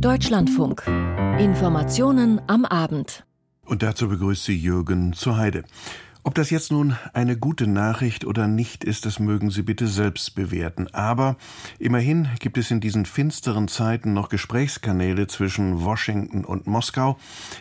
Deutschlandfunk. Informationen am Abend. Und dazu begrüßt sie Jürgen zur Heide. Ob das jetzt nun eine gute Nachricht oder nicht ist, das mögen Sie bitte selbst bewerten. Aber immerhin gibt es in diesen finsteren Zeiten noch Gesprächskanäle zwischen Washington und Moskau,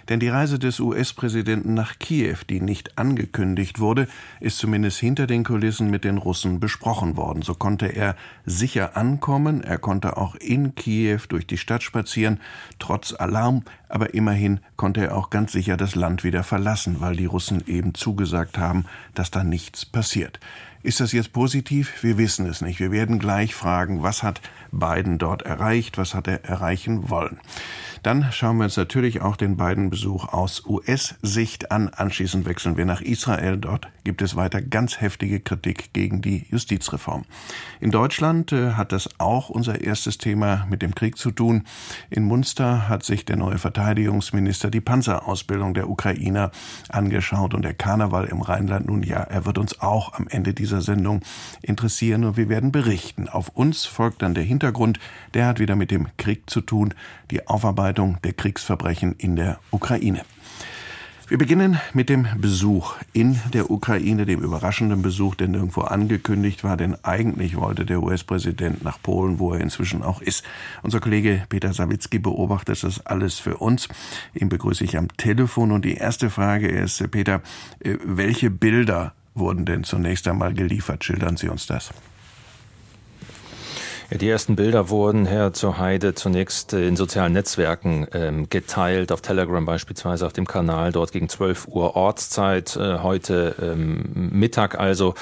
denn die Reise des US-Präsidenten nach Kiew, die nicht angekündigt wurde, ist zumindest hinter den Kulissen mit den Russen besprochen worden. So konnte er sicher ankommen, er konnte auch in Kiew durch die Stadt spazieren, trotz Alarm, aber immerhin konnte er auch ganz sicher das Land wieder verlassen, weil die Russen eben zugesagt haben, dass da nichts passiert. Ist das jetzt positiv? Wir wissen es nicht. Wir werden gleich fragen, was hat Biden dort erreicht, was hat er erreichen wollen. Dann schauen wir uns natürlich auch den beiden Besuch aus US-Sicht an. Anschließend wechseln wir nach Israel. Dort gibt es weiter ganz heftige Kritik gegen die Justizreform. In Deutschland äh, hat das auch unser erstes Thema mit dem Krieg zu tun. In Munster hat sich der neue Verteidigungsminister die Panzerausbildung der Ukrainer angeschaut und der Karneval im Rheinland nun ja, er wird uns auch am Ende dieser Sendung interessieren und wir werden berichten. Auf uns folgt dann der Hintergrund, der hat wieder mit dem Krieg zu tun, die Aufarbeitung Aufarbeitung der Kriegsverbrechen in der Ukraine. Wir beginnen mit dem Besuch in der Ukraine, dem überraschenden Besuch, der nirgendwo angekündigt war, denn eigentlich wollte der US-Präsident nach Polen, wo er inzwischen auch ist. Unser Kollege Peter Sawicki beobachtet das alles für uns. Ihn begrüße ich am Telefon und die erste Frage ist, Peter, äh, welche Bilder wurden denn zunächst einmal geliefert? Schildern Sie uns das. Die ersten Bilder wurden, Herr zur Heide, zunächst in sozialen Netzwerken ähm, geteilt, auf Telegram beispielsweise, auf dem Kanal, dort gegen 12 Uhr Ortszeit, äh, heute ähm, Mittag also,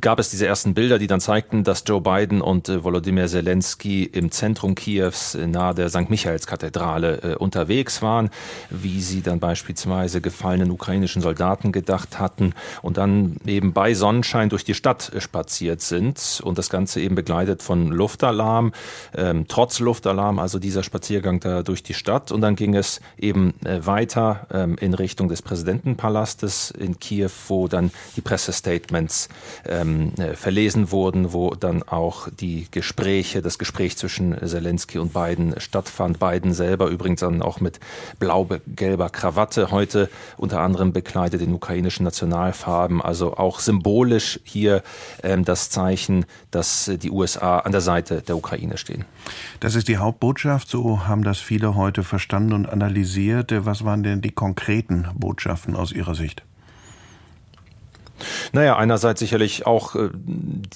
gab es diese ersten Bilder, die dann zeigten, dass Joe Biden und äh, Volodymyr Zelensky im Zentrum Kiews äh, nahe der St. Michaelskathedrale äh, unterwegs waren, wie sie dann beispielsweise gefallenen ukrainischen Soldaten gedacht hatten und dann eben bei Sonnenschein durch die Stadt äh, spaziert sind und das Ganze eben begleitet von Luftalarm, ähm, trotz Luftalarm, also dieser Spaziergang da durch die Stadt. Und dann ging es eben äh, weiter ähm, in Richtung des Präsidentenpalastes in Kiew, wo dann die Pressestatements ähm, äh, verlesen wurden, wo dann auch die Gespräche, das Gespräch zwischen Zelensky und Biden stattfand. Biden selber übrigens dann auch mit blau-gelber Krawatte heute unter anderem bekleidet in ukrainischen Nationalfarben. Also auch symbolisch hier ähm, das Zeichen, dass die USA an der Seite Seite der Ukraine stehen. Das ist die Hauptbotschaft, so haben das viele heute verstanden und analysiert. Was waren denn die konkreten Botschaften aus Ihrer Sicht? Naja, einerseits sicherlich auch äh,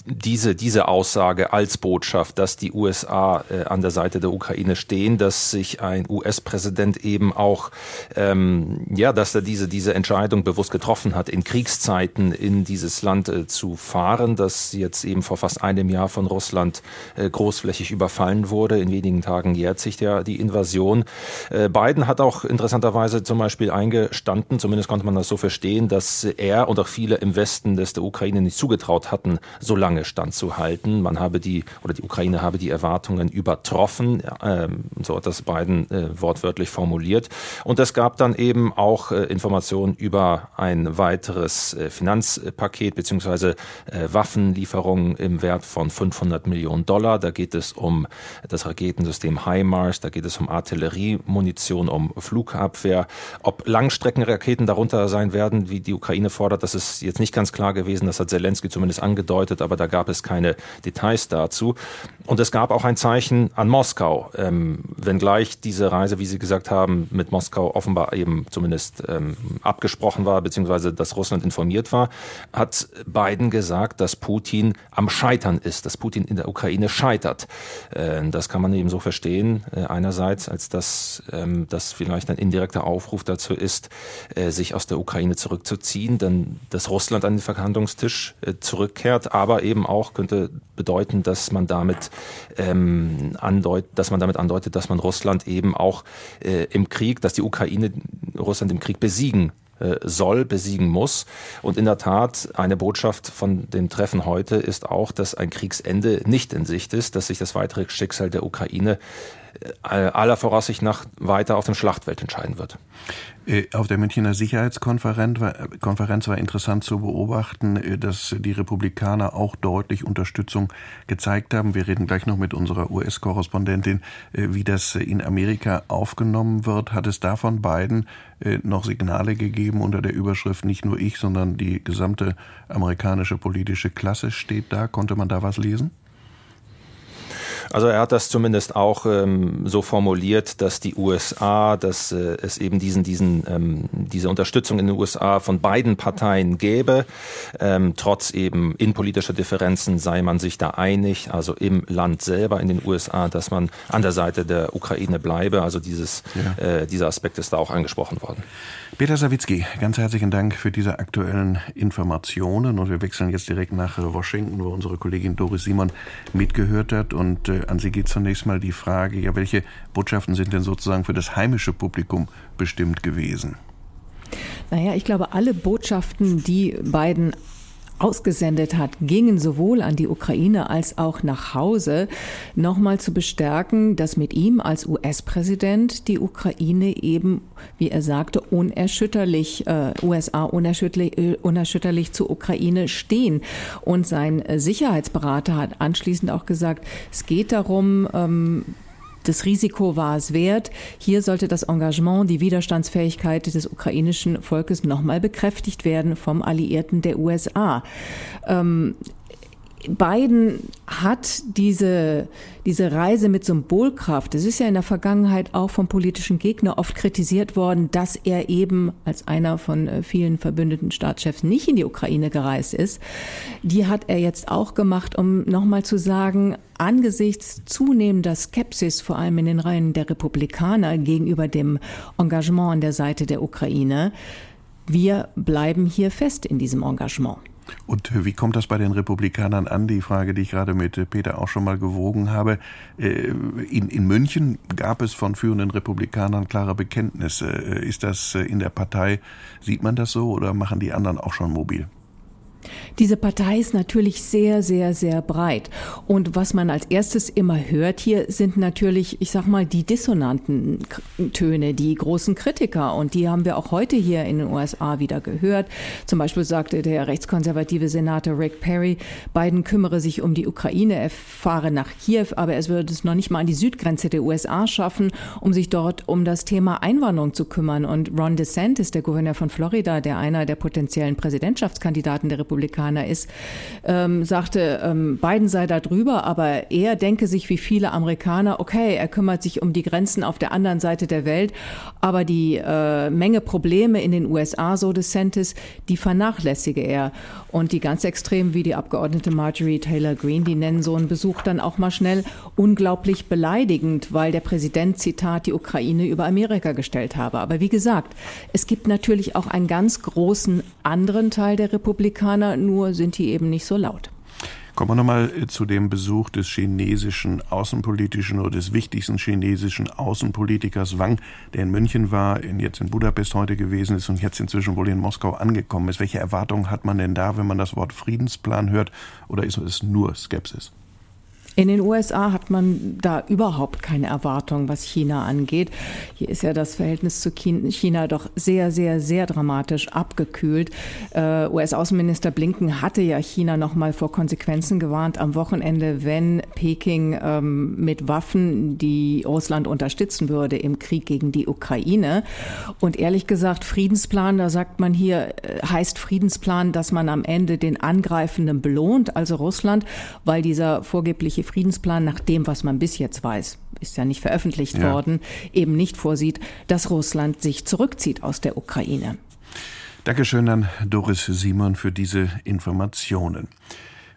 diese, diese Aussage als Botschaft, dass die USA äh, an der Seite der Ukraine stehen, dass sich ein US-Präsident eben auch, ähm, ja, dass er diese, diese Entscheidung bewusst getroffen hat, in Kriegszeiten in dieses Land äh, zu fahren, das jetzt eben vor fast einem Jahr von Russland äh, großflächig überfallen wurde. In wenigen Tagen jährt sich ja die Invasion. Äh, Biden hat auch interessanterweise zum Beispiel eingestanden, zumindest konnte man das so verstehen, dass er und auch viele im Westen des der Ukraine nicht zugetraut hatten, so lange standzuhalten. Man habe die oder die Ukraine habe die Erwartungen übertroffen, ähm, so hat das Biden äh, wortwörtlich formuliert. Und es gab dann eben auch äh, Informationen über ein weiteres äh, Finanzpaket beziehungsweise äh, Waffenlieferungen im Wert von 500 Millionen Dollar. Da geht es um das Raketensystem HIMARS, da geht es um Artilleriemunition, um Flugabwehr. Ob Langstreckenraketen darunter sein werden, wie die Ukraine fordert, das ist jetzt nicht ganz klar gewesen. Das hat Zelensky zumindest angedeutet, aber da gab es keine Details dazu. Und es gab auch ein Zeichen an Moskau, ähm, wenngleich diese Reise, wie Sie gesagt haben, mit Moskau offenbar eben zumindest ähm, abgesprochen war, beziehungsweise dass Russland informiert war, hat Biden gesagt, dass Putin am Scheitern ist, dass Putin in der Ukraine scheitert. Äh, das kann man eben so verstehen, äh, einerseits, als dass ähm, das vielleicht ein indirekter Aufruf dazu ist, äh, sich aus der Ukraine zurückzuziehen, denn dass Russland an den Verhandlungstisch äh, zurückkehrt, aber eben auch könnte bedeuten, dass man damit ähm, andeutet, dass man damit andeutet, dass man Russland eben auch äh, im Krieg, dass die Ukraine Russland im Krieg besiegen äh, soll, besiegen muss. Und in der Tat, eine Botschaft von dem Treffen heute ist auch, dass ein Kriegsende nicht in Sicht ist, dass sich das weitere Schicksal der Ukraine aller Voraussicht nach weiter auf dem Schlachtfeld entscheiden wird. Äh, auf der Münchner Sicherheitskonferenz war, Konferenz war interessant zu beobachten, äh, dass die Republikaner auch deutlich Unterstützung gezeigt haben. Wir reden gleich noch mit unserer US-Korrespondentin, wie das in Amerika aufgenommen wird. Hat es davon beiden noch Signale gegeben unter der Überschrift nicht nur ich, sondern die gesamte amerikanische politische Klasse steht da? Konnte man da was lesen? Also er hat das zumindest auch ähm, so formuliert, dass die USA, dass äh, es eben diesen, diesen, ähm, diese Unterstützung in den USA von beiden Parteien gäbe. Ähm, trotz eben innenpolitischer Differenzen sei man sich da einig, also im Land selber in den USA, dass man an der Seite der Ukraine bleibe. Also dieses, ja. äh, dieser Aspekt ist da auch angesprochen worden. Peter Sawicki, ganz herzlichen Dank für diese aktuellen Informationen und wir wechseln jetzt direkt nach Washington, wo unsere Kollegin Doris Simon mitgehört hat und äh, an Sie geht zunächst mal die Frage, ja, welche Botschaften sind denn sozusagen für das heimische Publikum bestimmt gewesen? Naja, ich glaube, alle Botschaften, die beiden ausgesendet hat, gingen sowohl an die Ukraine als auch nach Hause, nochmal zu bestärken, dass mit ihm als US-Präsident die Ukraine eben, wie er sagte, unerschütterlich, äh, USA unerschütterlich, äh, unerschütterlich zur Ukraine stehen. Und sein Sicherheitsberater hat anschließend auch gesagt, es geht darum, ähm, das Risiko war es wert. Hier sollte das Engagement, die Widerstandsfähigkeit des ukrainischen Volkes nochmal bekräftigt werden vom Alliierten der USA. Ähm, Biden hat diese, diese Reise mit Symbolkraft. Es ist ja in der Vergangenheit auch vom politischen Gegner oft kritisiert worden, dass er eben als einer von äh, vielen verbündeten Staatschefs nicht in die Ukraine gereist ist. Die hat er jetzt auch gemacht, um nochmal zu sagen, angesichts zunehmender Skepsis, vor allem in den Reihen der Republikaner gegenüber dem Engagement an der Seite der Ukraine, wir bleiben hier fest in diesem Engagement. Und wie kommt das bei den Republikanern an? Die Frage, die ich gerade mit Peter auch schon mal gewogen habe. Äh, in, in München gab es von führenden Republikanern klare Bekenntnisse. Äh, ist das äh, in der Partei, sieht man das so oder machen die anderen auch schon mobil? Diese Partei ist natürlich sehr, sehr, sehr breit. Und was man als erstes immer hört hier, sind natürlich, ich sag mal, die dissonanten Töne, die großen Kritiker. Und die haben wir auch heute hier in den USA wieder gehört. Zum Beispiel sagte der rechtskonservative Senator Rick Perry, Biden kümmere sich um die Ukraine, er fahre nach Kiew, aber er würde es noch nicht mal an die Südgrenze der USA schaffen, um sich dort um das Thema Einwanderung zu kümmern. Und Ron DeSantis, der Gouverneur von Florida, der einer der potenziellen Präsidentschaftskandidaten der Republik Republikaner ist, ähm, sagte, ähm, Biden sei da drüber, aber er denke sich wie viele Amerikaner, okay, er kümmert sich um die Grenzen auf der anderen Seite der Welt, aber die äh, Menge Probleme in den USA, so DeSantis, die vernachlässige er. Und die ganz extrem wie die Abgeordnete Marjorie Taylor Greene, die nennen so einen Besuch dann auch mal schnell unglaublich beleidigend, weil der Präsident, Zitat, die Ukraine über Amerika gestellt habe. Aber wie gesagt, es gibt natürlich auch einen ganz großen anderen Teil der Republikaner, nur sind die eben nicht so laut. Kommen wir nochmal äh, zu dem Besuch des chinesischen außenpolitischen oder des wichtigsten chinesischen Außenpolitikers Wang, der in München war, jetzt in Budapest heute gewesen ist und jetzt inzwischen wohl in Moskau angekommen ist. Welche Erwartungen hat man denn da, wenn man das Wort Friedensplan hört, oder ist es nur Skepsis? In den USA hat man da überhaupt keine Erwartung, was China angeht. Hier ist ja das Verhältnis zu China doch sehr, sehr, sehr dramatisch abgekühlt. Äh, US-Außenminister Blinken hatte ja China noch mal vor Konsequenzen gewarnt am Wochenende, wenn Peking ähm, mit Waffen, die Russland unterstützen würde im Krieg gegen die Ukraine. Und ehrlich gesagt, Friedensplan, da sagt man hier, äh, heißt Friedensplan, dass man am Ende den Angreifenden belohnt, also Russland, weil dieser vorgebliche Friedensplan nach dem, was man bis jetzt weiß, ist ja nicht veröffentlicht ja. worden, eben nicht vorsieht, dass Russland sich zurückzieht aus der Ukraine. Dankeschön an Doris Simon für diese Informationen.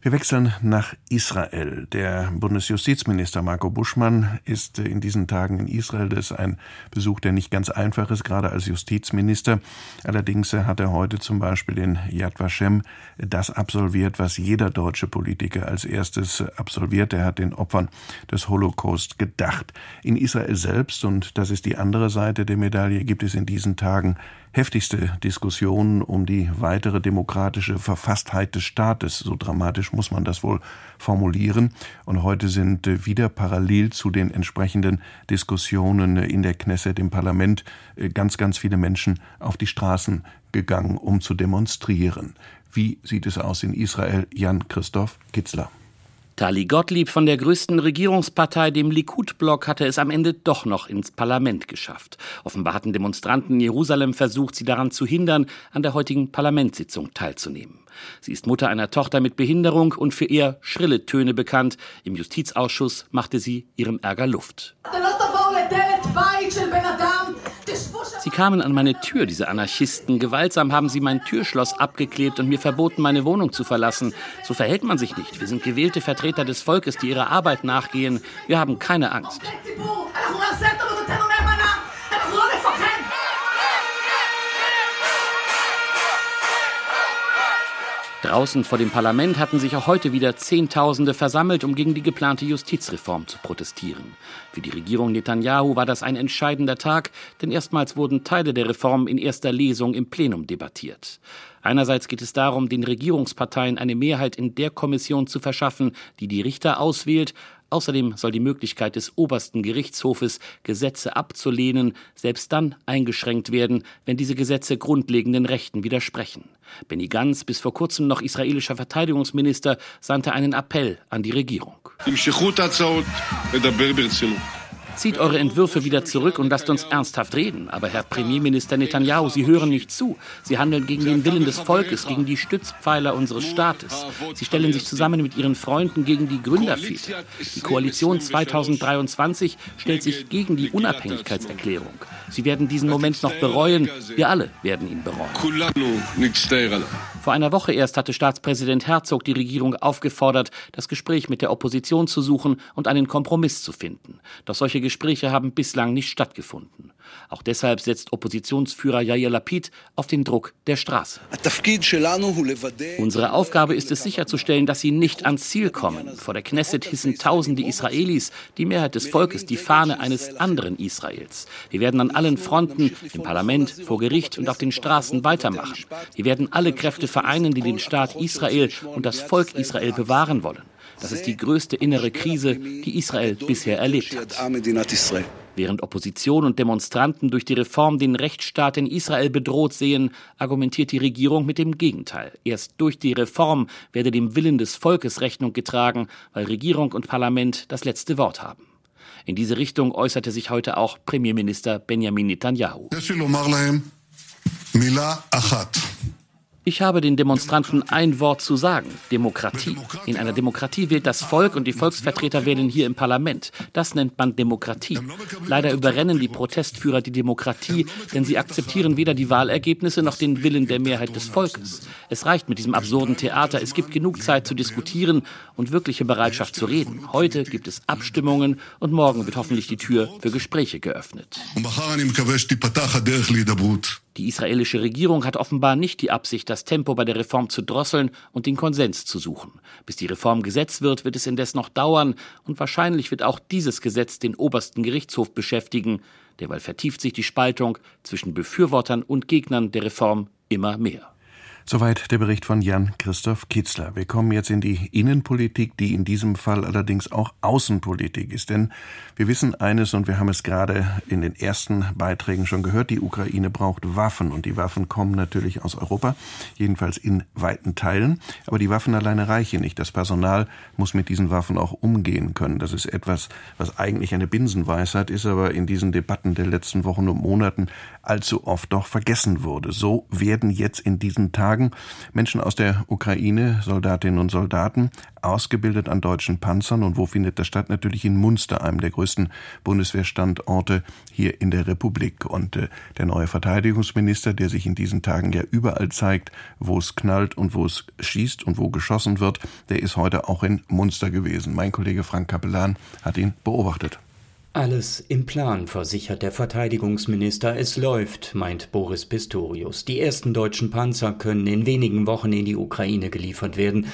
Wir wechseln nach Israel. Der Bundesjustizminister Marco Buschmann ist in diesen Tagen in Israel. Das ist ein Besuch, der nicht ganz einfach ist, gerade als Justizminister. Allerdings hat er heute zum Beispiel in Yad Vashem das absolviert, was jeder deutsche Politiker als erstes absolviert. Er hat den Opfern des Holocaust gedacht. In Israel selbst, und das ist die andere Seite der Medaille, gibt es in diesen Tagen heftigste Diskussionen um die weitere demokratische Verfasstheit des Staates. So dramatisch muss man das wohl formulieren. Und heute sind äh, wieder parallel zu den entsprechenden Diskussionen in der Knesset, im Parlament, äh, ganz, ganz viele Menschen auf die Straßen gegangen, um zu demonstrieren. Wie sieht es aus in Israel? Jan Christoph Kitzler. Tali Gottlieb von der größten Regierungspartei, dem Likud-Block, hatte es am Ende doch noch ins Parlament geschafft. Offenbar hatten Demonstranten in Jerusalem versucht, sie daran zu hindern, an der heutigen Parlamentssitzung teilzunehmen. Sie ist Mutter einer Tochter mit Behinderung und für eher schrille Töne bekannt. Im Justizausschuss machte sie ihrem Ärger Luft. Sie kamen an meine Tür, diese Anarchisten. Gewaltsam haben sie mein Türschloss abgeklebt und mir verboten, meine Wohnung zu verlassen. So verhält man sich nicht. Wir sind gewählte Vertreter des Volkes, die ihrer Arbeit nachgehen. Wir haben keine Angst. Draußen vor dem Parlament hatten sich auch heute wieder Zehntausende versammelt, um gegen die geplante Justizreform zu protestieren. Für die Regierung Netanyahu war das ein entscheidender Tag, denn erstmals wurden Teile der Reform in erster Lesung im Plenum debattiert. Einerseits geht es darum, den Regierungsparteien eine Mehrheit in der Kommission zu verschaffen, die die Richter auswählt, Außerdem soll die Möglichkeit des obersten Gerichtshofes, Gesetze abzulehnen, selbst dann eingeschränkt werden, wenn diese Gesetze grundlegenden Rechten widersprechen. Benny Gantz, bis vor kurzem noch israelischer Verteidigungsminister, sandte einen Appell an die Regierung. Zieht eure Entwürfe wieder zurück und lasst uns ernsthaft reden. Aber Herr Premierminister Netanyahu, Sie hören nicht zu. Sie handeln gegen den Willen des Volkes, gegen die Stützpfeiler unseres Staates. Sie stellen sich zusammen mit Ihren Freunden gegen die Gründerväter. Die Koalition 2023 stellt sich gegen die Unabhängigkeitserklärung. Sie werden diesen Moment noch bereuen. Wir alle werden ihn bereuen. Vor einer Woche erst hatte Staatspräsident Herzog die Regierung aufgefordert, das Gespräch mit der Opposition zu suchen und einen Kompromiss zu finden. Doch solche Gespräche haben bislang nicht stattgefunden. Auch deshalb setzt Oppositionsführer Yair Lapid auf den Druck der Straße. Unsere Aufgabe ist es sicherzustellen, dass sie nicht ans Ziel kommen. Vor der Knesset hissen tausende Israelis, die Mehrheit des Volkes, die Fahne eines anderen Israels. Wir werden an allen Fronten, im Parlament, vor Gericht und auf den Straßen weitermachen. Wir werden alle Kräfte vereinen, die den Staat Israel und das Volk Israel bewahren wollen. Das ist die größte innere Krise, die Israel bisher erlebt hat. Während Opposition und Demonstranten durch die Reform den Rechtsstaat in Israel bedroht sehen, argumentiert die Regierung mit dem Gegenteil. Erst durch die Reform werde dem Willen des Volkes Rechnung getragen, weil Regierung und Parlament das letzte Wort haben. In diese Richtung äußerte sich heute auch Premierminister Benjamin Netanyahu. Ich habe den Demonstranten ein Wort zu sagen. Demokratie. In einer Demokratie wählt das Volk und die Volksvertreter wählen hier im Parlament. Das nennt man Demokratie. Leider überrennen die Protestführer die Demokratie, denn sie akzeptieren weder die Wahlergebnisse noch den Willen der Mehrheit des Volkes. Es reicht mit diesem absurden Theater. Es gibt genug Zeit zu diskutieren und wirkliche Bereitschaft zu reden. Heute gibt es Abstimmungen und morgen wird hoffentlich die Tür für Gespräche geöffnet. Die israelische Regierung hat offenbar nicht die Absicht, das Tempo bei der Reform zu drosseln und den Konsens zu suchen. Bis die Reform Gesetz wird, wird es indes noch dauern und wahrscheinlich wird auch dieses Gesetz den obersten Gerichtshof beschäftigen. Derweil vertieft sich die Spaltung zwischen Befürwortern und Gegnern der Reform immer mehr. Soweit der Bericht von Jan Christoph Kitzler. Wir kommen jetzt in die Innenpolitik, die in diesem Fall allerdings auch Außenpolitik ist. Denn wir wissen eines und wir haben es gerade in den ersten Beiträgen schon gehört, die Ukraine braucht Waffen und die Waffen kommen natürlich aus Europa, jedenfalls in weiten Teilen. Aber die Waffen alleine reichen nicht. Das Personal muss mit diesen Waffen auch umgehen können. Das ist etwas, was eigentlich eine Binsenweisheit ist, aber in diesen Debatten der letzten Wochen und Monaten allzu oft doch vergessen wurde. So werden jetzt in diesen Tagen Tagen Menschen aus der Ukraine, Soldatinnen und Soldaten, ausgebildet an deutschen Panzern. Und wo findet das statt? Natürlich in Munster, einem der größten Bundeswehrstandorte hier in der Republik. Und äh, der neue Verteidigungsminister, der sich in diesen Tagen ja überall zeigt, wo es knallt und wo es schießt und wo geschossen wird, der ist heute auch in Munster gewesen. Mein Kollege Frank Kapellan hat ihn beobachtet. Alles im Plan, versichert der Verteidigungsminister. Es läuft, meint Boris Pistorius. Die ersten deutschen Panzer können in wenigen Wochen in die Ukraine geliefert werden.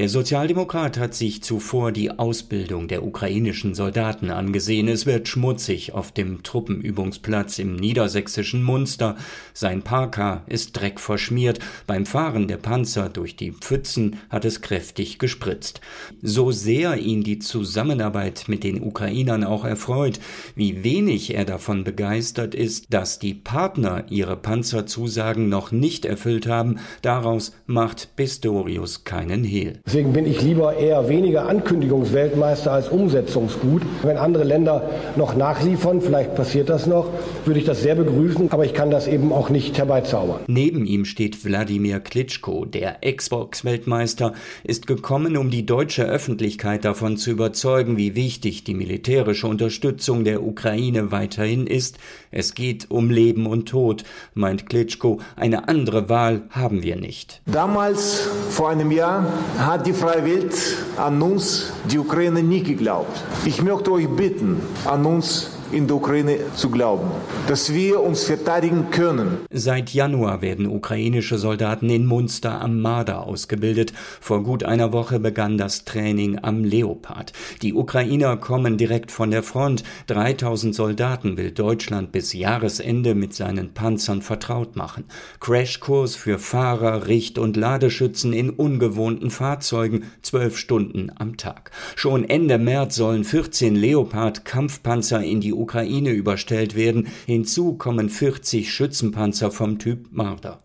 Der Sozialdemokrat hat sich zuvor die Ausbildung der ukrainischen Soldaten angesehen. Es wird schmutzig auf dem Truppenübungsplatz im niedersächsischen Munster. Sein Parka ist dreckverschmiert. Beim Fahren der Panzer durch die Pfützen hat es kräftig gespritzt. So sehr ihn die Zusammenarbeit mit den Ukrainern auch erfreut, wie wenig er davon begeistert ist, dass die Partner ihre Panzerzusagen noch nicht erfüllt haben, daraus macht Pistorius keinen Hehl. Deswegen bin ich lieber eher weniger Ankündigungsweltmeister als Umsetzungsgut. Wenn andere Länder noch nachliefern, vielleicht passiert das noch, würde ich das sehr begrüßen, aber ich kann das eben auch nicht herbeizaubern. Neben ihm steht Wladimir Klitschko, der Xbox-Weltmeister, ist gekommen, um die deutsche Öffentlichkeit davon zu überzeugen, wie wichtig die militärische Unterstützung der Ukraine weiterhin ist. Es geht um Leben und Tod, meint Klitschko. Eine andere Wahl haben wir nicht. Damals, vor einem Jahr, hat die freie Welt an uns, die Ukraine, nie geglaubt. Ich möchte euch bitten, an uns in der Ukraine zu glauben, dass wir uns verteidigen können. Seit Januar werden ukrainische Soldaten in Munster am Marder ausgebildet. Vor gut einer Woche begann das Training am Leopard. Die Ukrainer kommen direkt von der Front. 3000 Soldaten will Deutschland bis Jahresende mit seinen Panzern vertraut machen. Crashkurs für Fahrer, Richt- und Ladeschützen in ungewohnten Fahrzeugen, zwölf Stunden am Tag. Schon Ende März sollen 14 Leopard Kampfpanzer in die Ukraine überstellt werden. Hinzu kommen 40 Schützenpanzer vom Typ Marder.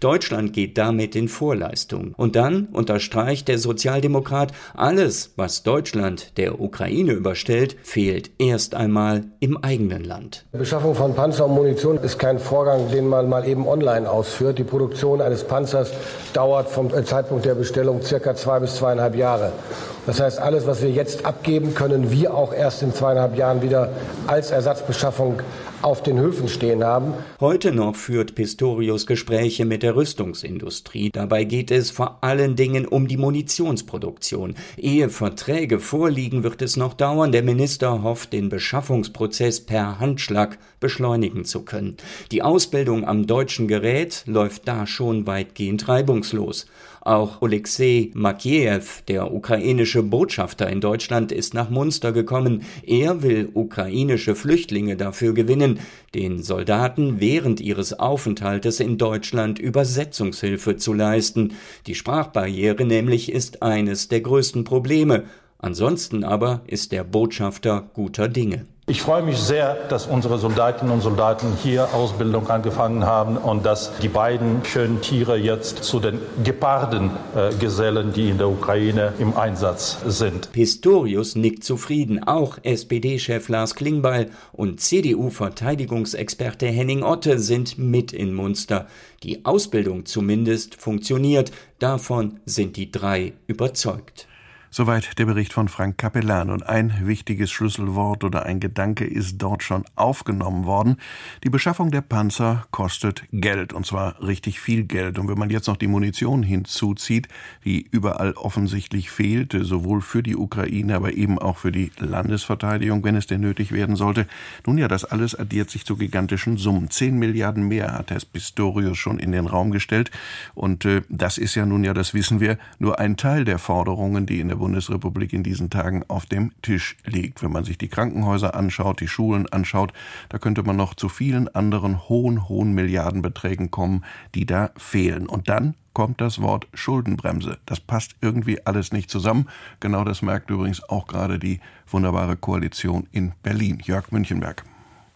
Deutschland geht damit in Vorleistung. Und dann unterstreicht der Sozialdemokrat, alles, was Deutschland der Ukraine überstellt, fehlt erst einmal im eigenen Land. Die Beschaffung von Panzer und Munition ist kein Vorgang, den man mal eben online ausführt. Die Produktion eines Panzers dauert vom Zeitpunkt der Bestellung circa zwei bis zweieinhalb Jahre. Das heißt, alles, was wir jetzt abgeben, können wir auch erst in zweieinhalb Jahren wieder als Ersatzbeschaffung auf den Höfen stehen haben. Heute noch führt Pistorius Gespräche mit der Rüstungsindustrie. Dabei geht es vor allen Dingen um die Munitionsproduktion. Ehe Verträge vorliegen, wird es noch dauern. Der Minister hofft, den Beschaffungsprozess per Handschlag beschleunigen zu können. Die Ausbildung am deutschen Gerät läuft da schon weitgehend reibungslos. Auch Oleksiy Makiev, der ukrainische Botschafter in Deutschland, ist nach Munster gekommen. Er will ukrainische Flüchtlinge dafür gewinnen, den Soldaten während ihres Aufenthaltes in Deutschland Übersetzungshilfe zu leisten. Die Sprachbarriere nämlich ist eines der größten Probleme. Ansonsten aber ist der Botschafter guter Dinge. Ich freue mich sehr, dass unsere Soldatinnen und Soldaten hier Ausbildung angefangen haben und dass die beiden schönen Tiere jetzt zu den Geparden äh, gesellen, die in der Ukraine im Einsatz sind. Pistorius nickt zufrieden. Auch SPD-Chef Lars Klingbeil und CDU-Verteidigungsexperte Henning Otte sind mit in Munster. Die Ausbildung zumindest funktioniert. Davon sind die drei überzeugt. Soweit der Bericht von Frank Capellan. Und ein wichtiges Schlüsselwort oder ein Gedanke ist dort schon aufgenommen worden. Die Beschaffung der Panzer kostet Geld, und zwar richtig viel Geld. Und wenn man jetzt noch die Munition hinzuzieht, die überall offensichtlich fehlt, sowohl für die Ukraine, aber eben auch für die Landesverteidigung, wenn es denn nötig werden sollte. Nun ja, das alles addiert sich zu gigantischen Summen. Zehn Milliarden mehr hat Herr Pistorius schon in den Raum gestellt. Und äh, das ist ja nun ja, das wissen wir, nur ein Teil der Forderungen, die in der Bundesrepublik in diesen Tagen auf dem Tisch liegt. Wenn man sich die Krankenhäuser anschaut, die Schulen anschaut, da könnte man noch zu vielen anderen hohen, hohen Milliardenbeträgen kommen, die da fehlen. Und dann kommt das Wort Schuldenbremse. Das passt irgendwie alles nicht zusammen. Genau das merkt übrigens auch gerade die wunderbare Koalition in Berlin. Jörg Münchenberg.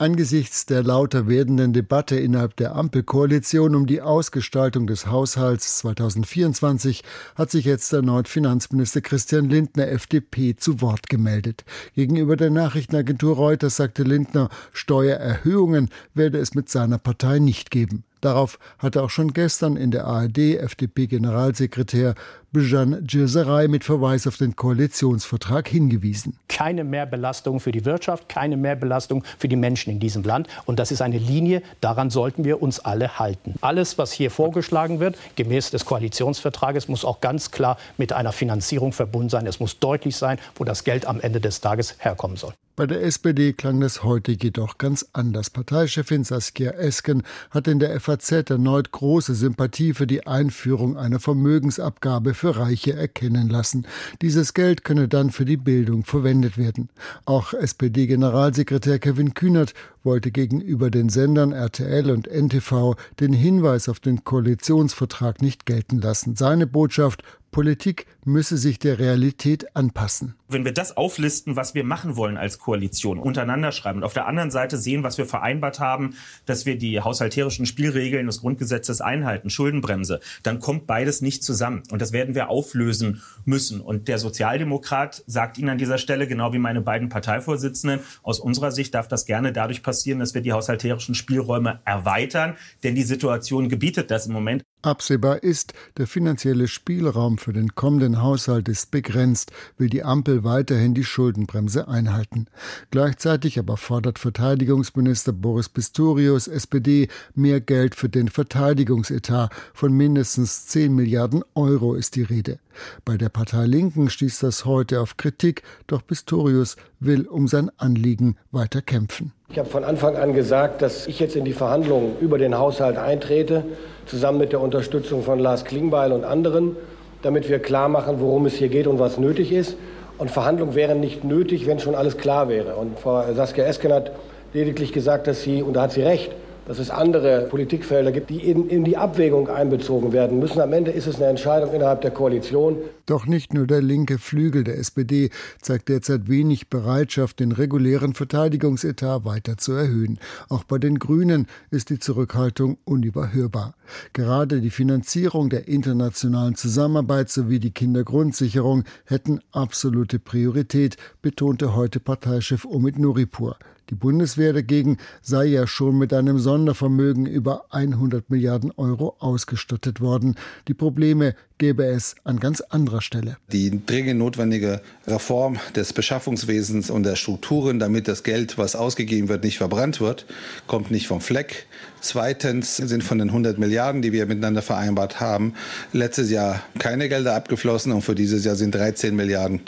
Angesichts der lauter werdenden Debatte innerhalb der Ampelkoalition um die Ausgestaltung des Haushalts 2024 hat sich jetzt erneut Finanzminister Christian Lindner FDP zu Wort gemeldet. Gegenüber der Nachrichtenagentur Reuters sagte Lindner, Steuererhöhungen werde es mit seiner Partei nicht geben. Darauf hatte auch schon gestern in der ARD FDP-Generalsekretär Bijan Djirsaray mit Verweis auf den Koalitionsvertrag hingewiesen. Keine Mehrbelastung für die Wirtschaft, keine Mehrbelastung für die Menschen in diesem Land. Und das ist eine Linie, daran sollten wir uns alle halten. Alles, was hier vorgeschlagen wird, gemäß des Koalitionsvertrages, muss auch ganz klar mit einer Finanzierung verbunden sein. Es muss deutlich sein, wo das Geld am Ende des Tages herkommen soll. Bei der SPD klang das heute jedoch ganz anders. Parteichefin Saskia Esken hat in der FAZ erneut große Sympathie für die Einführung einer Vermögensabgabe für Reiche erkennen lassen. Dieses Geld könne dann für die Bildung verwendet werden. Auch SPD-Generalsekretär Kevin Kühnert wollte gegenüber den Sendern RTL und NTV den Hinweis auf den Koalitionsvertrag nicht gelten lassen. Seine Botschaft Politik müsse sich der Realität anpassen. Wenn wir das auflisten, was wir machen wollen als Koalition, untereinander schreiben und auf der anderen Seite sehen, was wir vereinbart haben, dass wir die haushalterischen Spielregeln des Grundgesetzes einhalten, Schuldenbremse, dann kommt beides nicht zusammen. Und das werden wir auflösen müssen. Und der Sozialdemokrat sagt Ihnen an dieser Stelle, genau wie meine beiden Parteivorsitzenden, aus unserer Sicht darf das gerne dadurch passieren, dass wir die haushalterischen Spielräume erweitern. Denn die Situation gebietet das im Moment. Absehbar ist, der finanzielle Spielraum für den kommenden Haushalt ist begrenzt, will die Ampel weiterhin die Schuldenbremse einhalten. Gleichzeitig aber fordert Verteidigungsminister Boris Pistorius, SPD, mehr Geld für den Verteidigungsetat. Von mindestens 10 Milliarden Euro ist die Rede. Bei der Partei Linken stieß das heute auf Kritik, doch Pistorius will um sein Anliegen weiter kämpfen. Ich habe von Anfang an gesagt, dass ich jetzt in die Verhandlungen über den Haushalt eintrete zusammen mit der Unterstützung von Lars Klingbeil und anderen, damit wir klar machen, worum es hier geht und was nötig ist. Und Verhandlungen wären nicht nötig, wenn schon alles klar wäre. Und Frau Saskia Esken hat lediglich gesagt, dass sie, und da hat sie recht, dass es andere Politikfelder gibt, die in, in, die Abwägung einbezogen werden müssen. Am Ende ist es eine Entscheidung innerhalb der Koalition. Doch nicht nur der linke Flügel der SPD zeigt derzeit wenig Bereitschaft, den regulären Verteidigungsetat weiter zu erhöhen. Auch bei den Grünen ist die Zurückhaltung unüberhörbar. Gerade die Finanzierung der internationalen Zusammenarbeit sowie die Kindergrundsicherung hätten absolute Priorität, betonte heute Parteichef Omid Nuripur. Die Bundeswehr dagegen sei ja schon mit einem Sondervermögen über 100 Milliarden Euro ausgestattet worden. Die Probleme gäbe es an ganz anderer Stelle. Die dringend notwendige Reform des Beschaffungswesens und der Strukturen, damit das Geld, was ausgegeben wird, nicht verbrannt wird, kommt nicht vom Fleck. Zweitens sind von den 100 Milliarden, die wir miteinander vereinbart haben, letztes Jahr keine Gelder abgeflossen und für dieses Jahr sind 13 Milliarden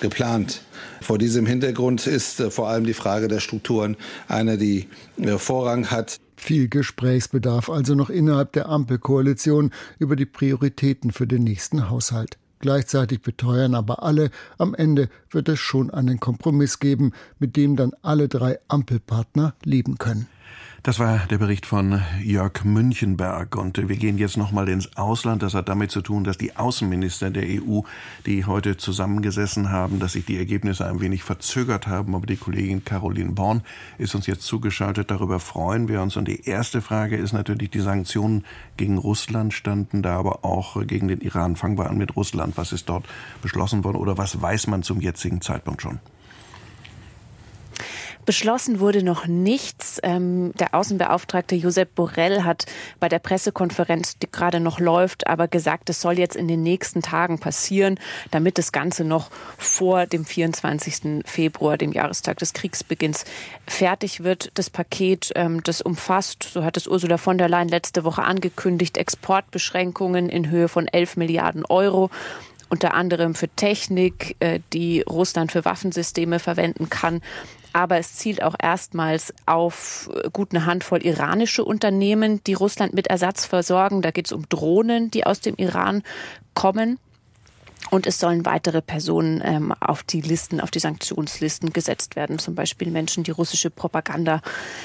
geplant. Vor diesem Hintergrund ist äh, vor allem die Frage der Strukturen eine, die äh, Vorrang hat. Viel Gesprächsbedarf also noch innerhalb der Ampelkoalition über die Prioritäten für den nächsten Haushalt. Gleichzeitig beteuern aber alle, am Ende wird es schon einen Kompromiss geben, mit dem dann alle drei Ampelpartner leben können. Das war der Bericht von Jörg Münchenberg. Und wir gehen jetzt nochmal ins Ausland. Das hat damit zu tun, dass die Außenminister der EU, die heute zusammengesessen haben, dass sich die Ergebnisse ein wenig verzögert haben. Aber die Kollegin Caroline Born ist uns jetzt zugeschaltet. Darüber freuen wir uns. Und die erste Frage ist natürlich, die Sanktionen gegen Russland standen da aber auch gegen den Iran. Fangen wir an mit Russland. Was ist dort beschlossen worden oder was weiß man zum jetzigen Zeitpunkt schon? Beschlossen wurde noch nichts. Ähm, der Außenbeauftragte Josep Borrell hat bei der Pressekonferenz, die gerade noch läuft, aber gesagt, es soll jetzt in den nächsten Tagen passieren, damit das Ganze noch vor dem 24. Februar, dem Jahrestag des Kriegsbeginns, fertig wird. Das Paket, ähm, das umfasst, so hat es Ursula von der Leyen letzte Woche angekündigt, Exportbeschränkungen in Höhe von 11 Milliarden Euro unter anderem für Technik, äh, die Russland für Waffensysteme verwenden kann aber es zielt auch erstmals auf gut eine Handvoll iranische Unternehmen, die Russland mit Ersatz versorgen. Da geht es um Drohnen, die aus dem Iran kommen. Und es sollen weitere Personen ähm, auf die Listen, auf die Sanktionslisten gesetzt werden. Zum Beispiel Menschen, die russische Propaganda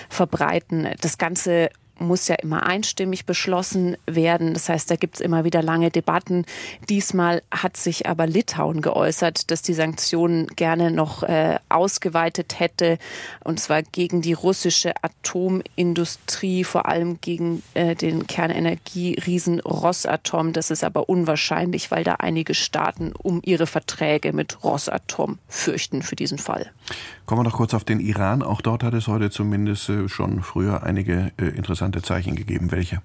verbreiten. Das Ganze muss ja immer einstimmig beschlossen werden. Das heißt, da gibt es immer wieder lange Debatten. Diesmal hat sich aber Litauen geäußert, dass die Sanktionen gerne noch äh, ausgeweitet hätte, und zwar gegen die russische Atomindustrie, vor allem gegen äh, den Kernenergieriesen Rosatom. Das ist aber unwahrscheinlich, weil da einige Staaten um ihre Verträge mit Rosatom fürchten für diesen Fall. Kommen wir noch kurz auf den Iran. Auch dort hat es heute zumindest äh, schon früher einige äh, interessante Zeichen gegeben. Welche?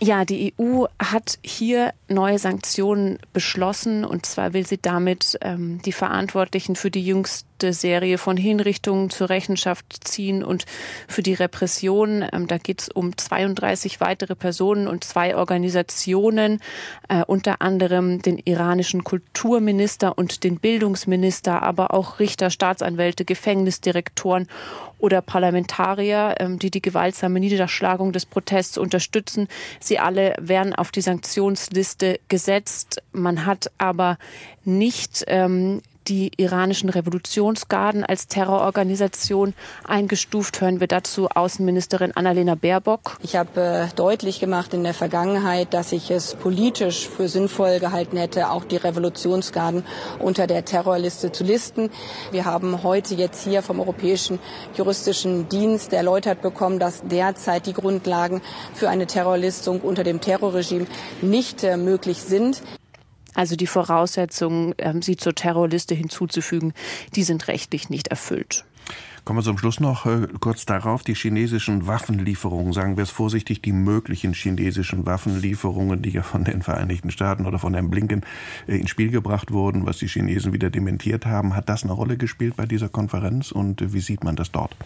Ja, die EU hat hier neue Sanktionen beschlossen und zwar will sie damit ähm, die Verantwortlichen für die jüngst Serie von Hinrichtungen zur Rechenschaft ziehen und für die Repression. Ähm, da geht es um 32 weitere Personen und zwei Organisationen, äh, unter anderem den iranischen Kulturminister und den Bildungsminister, aber auch Richter, Staatsanwälte, Gefängnisdirektoren oder Parlamentarier, ähm, die die gewaltsame Niederschlagung des Protests unterstützen. Sie alle werden auf die Sanktionsliste gesetzt. Man hat aber nicht ähm, die iranischen Revolutionsgarden als Terrororganisation eingestuft. Hören wir dazu Außenministerin Annalena Baerbock. Ich habe äh, deutlich gemacht in der Vergangenheit, dass ich es politisch für sinnvoll gehalten hätte, auch die Revolutionsgarden unter der Terrorliste zu listen. Wir haben heute jetzt hier vom Europäischen Juristischen Dienst erläutert bekommen, dass derzeit die Grundlagen für eine Terrorlistung unter dem Terrorregime nicht äh, möglich sind. Also die Voraussetzungen, ähm, sie zur Terrorliste hinzuzufügen, die sind rechtlich nicht erfüllt. Kommen wir zum Schluss noch äh, kurz darauf. Die chinesischen Waffenlieferungen, sagen wir es vorsichtig, die möglichen chinesischen Waffenlieferungen, die ja von den Vereinigten Staaten oder von Herrn Blinken äh, ins Spiel gebracht wurden, was die Chinesen wieder dementiert haben. Hat das eine Rolle gespielt bei dieser Konferenz und äh, wie sieht man das dort?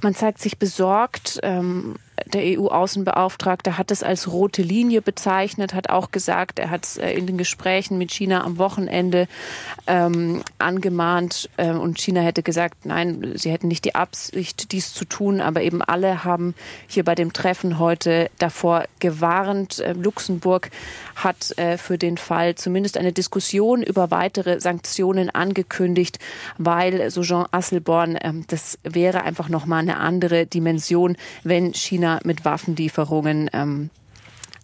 Man zeigt sich besorgt. Ähm der EU-Außenbeauftragte hat es als rote Linie bezeichnet, hat auch gesagt, er hat es äh, in den Gesprächen mit China am Wochenende ähm, angemahnt äh, und China hätte gesagt, nein, sie hätten nicht die Absicht, dies zu tun, aber eben alle haben hier bei dem Treffen heute davor gewarnt. Äh, Luxemburg hat äh, für den Fall zumindest eine Diskussion über weitere Sanktionen angekündigt, weil, so Jean Asselborn, ähm, das wäre einfach nochmal eine andere Dimension, wenn China mit Waffenlieferungen ähm,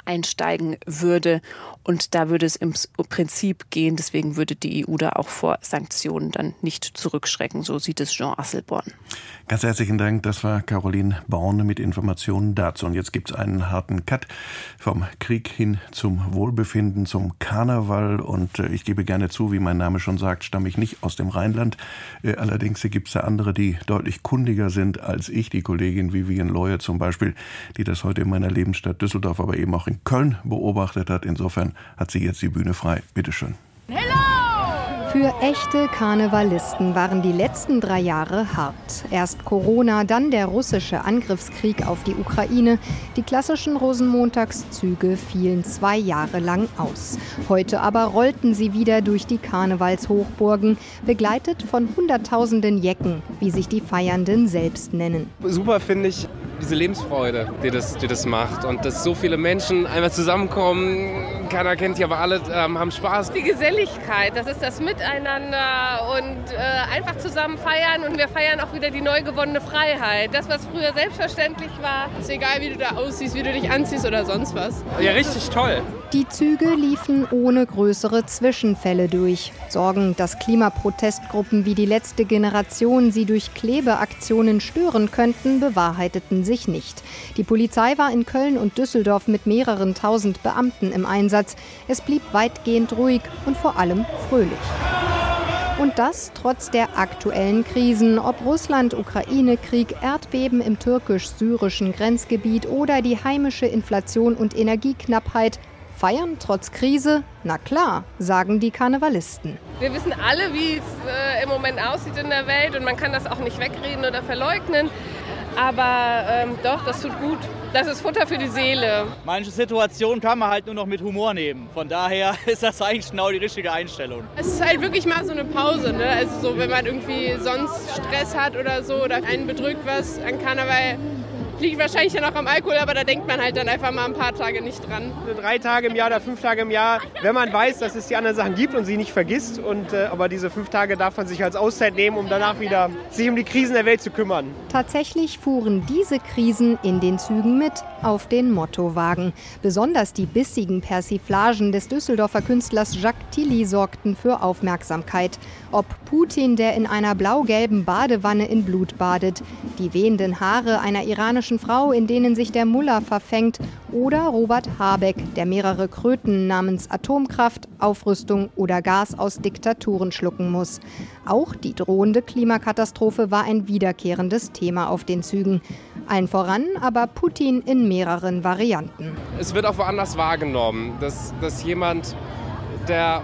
einsteigen würde. Und da würde es im Prinzip gehen. Deswegen würde die EU da auch vor Sanktionen dann nicht zurückschrecken. So sieht es Jean Asselborn. Ganz herzlichen Dank. Das war Caroline Borne mit Informationen dazu. Und jetzt gibt es einen harten Cut vom Krieg hin zum Wohlbefinden, zum Karneval. Und äh, ich gebe gerne zu, wie mein Name schon sagt, stamme ich nicht aus dem Rheinland. Äh, allerdings gibt es da andere, die deutlich kundiger sind als ich. Die Kollegin Vivian Leuer zum Beispiel, die das heute in meiner Lebensstadt Düsseldorf, aber eben auch in Köln beobachtet hat. Insofern hat sie jetzt die Bühne frei. Bitte schön. Für echte Karnevalisten waren die letzten drei Jahre hart. Erst Corona, dann der russische Angriffskrieg auf die Ukraine. Die klassischen Rosenmontagszüge fielen zwei Jahre lang aus. Heute aber rollten sie wieder durch die Karnevalshochburgen, begleitet von Hunderttausenden Jecken, wie sich die Feiernden selbst nennen. Super finde ich diese Lebensfreude, die das, die das macht. Und dass so viele Menschen einmal zusammenkommen, keiner kennt sich, aber alle ähm, haben Spaß. Die Geselligkeit, das ist das Miteinander und äh, einfach zusammen feiern. Und wir feiern auch wieder die neu gewonnene Freiheit. Das, was früher selbstverständlich war. Ist egal, wie du da aussiehst, wie du dich anziehst oder sonst was. Ja, richtig toll. Die Züge liefen ohne größere Zwischenfälle durch. Sorgen, dass Klimaprotestgruppen wie die letzte Generation sie durch Klebeaktionen stören könnten, bewahrheiteten sich nicht. Die Polizei war in Köln und Düsseldorf mit mehreren tausend Beamten im Einsatz. Es blieb weitgehend ruhig und vor allem fröhlich. Und das trotz der aktuellen Krisen, ob Russland, Ukraine-Krieg, Erdbeben im türkisch-syrischen Grenzgebiet oder die heimische Inflation und Energieknappheit. Feiern trotz Krise? Na klar, sagen die Karnevalisten. Wir wissen alle, wie es äh, im Moment aussieht in der Welt und man kann das auch nicht wegreden oder verleugnen. Aber ähm, doch, das tut gut. Das ist Futter für die Seele. Manche Situationen kann man halt nur noch mit Humor nehmen. Von daher ist das eigentlich genau die richtige Einstellung. Es ist halt wirklich mal so eine Pause. Ne? Also so, wenn man irgendwie sonst Stress hat oder so oder einen bedrückt was an Karneval, liegt wahrscheinlich ja noch am Alkohol, aber da denkt man halt dann einfach mal ein paar Tage nicht dran. Drei Tage im Jahr oder fünf Tage im Jahr, wenn man weiß, dass es die anderen Sachen gibt und sie nicht vergisst. Und, äh, aber diese fünf Tage darf man sich als Auszeit nehmen, um danach wieder sich um die Krisen der Welt zu kümmern. Tatsächlich fuhren diese Krisen in den Zügen mit auf den Mottowagen. Besonders die bissigen Persiflagen des Düsseldorfer Künstlers Jacques Tilly sorgten für Aufmerksamkeit. Ob Putin, der in einer blau-gelben Badewanne in Blut badet, die wehenden Haare einer iranischen Frau, in denen sich der Mullah verfängt, oder Robert Habeck, der mehrere Kröten namens Atomkraft, Aufrüstung oder Gas aus Diktaturen schlucken muss. Auch die drohende Klimakatastrophe war ein wiederkehrendes Thema auf den Zügen. Allen voran aber Putin in mehreren Varianten. Es wird auch woanders wahrgenommen, dass, dass jemand, der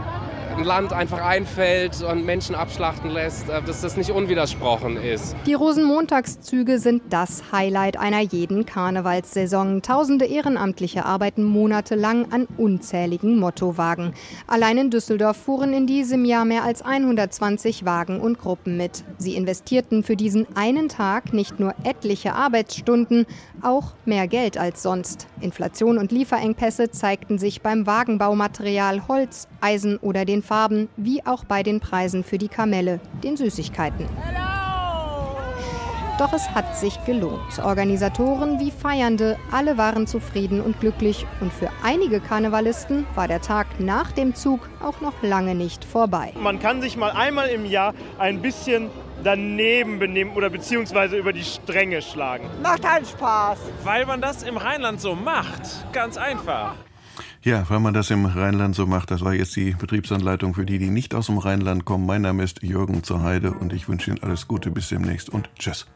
ein Land einfach einfällt und Menschen abschlachten lässt, äh, dass das nicht unwidersprochen ist. Die Rosenmontagszüge sind das Highlight einer jeden Karnevalssaison. Tausende Ehrenamtliche arbeiten monatelang an unzähligen Mottowagen. Allein in Düsseldorf fuhren in diesem Jahr mehr als 120 Wagen und Gruppen mit. Sie investierten für diesen einen Tag nicht nur etliche Arbeitsstunden, auch mehr Geld als sonst. Inflation und Lieferengpässe zeigten sich beim Wagenbaumaterial Holz, Eisen oder den Farben, wie auch bei den Preisen für die Kamelle, den Süßigkeiten. Doch es hat sich gelohnt. Organisatoren wie Feiernde, alle waren zufrieden und glücklich. Und für einige Karnevalisten war der Tag nach dem Zug auch noch lange nicht vorbei. Man kann sich mal einmal im Jahr ein bisschen daneben benehmen oder beziehungsweise über die Stränge schlagen. Macht halt Spaß. Weil man das im Rheinland so macht. Ganz einfach. Ja, weil man das im Rheinland so macht, das war jetzt die Betriebsanleitung für die, die nicht aus dem Rheinland kommen. Mein Name ist Jürgen zur Heide und ich wünsche Ihnen alles Gute bis demnächst und tschüss.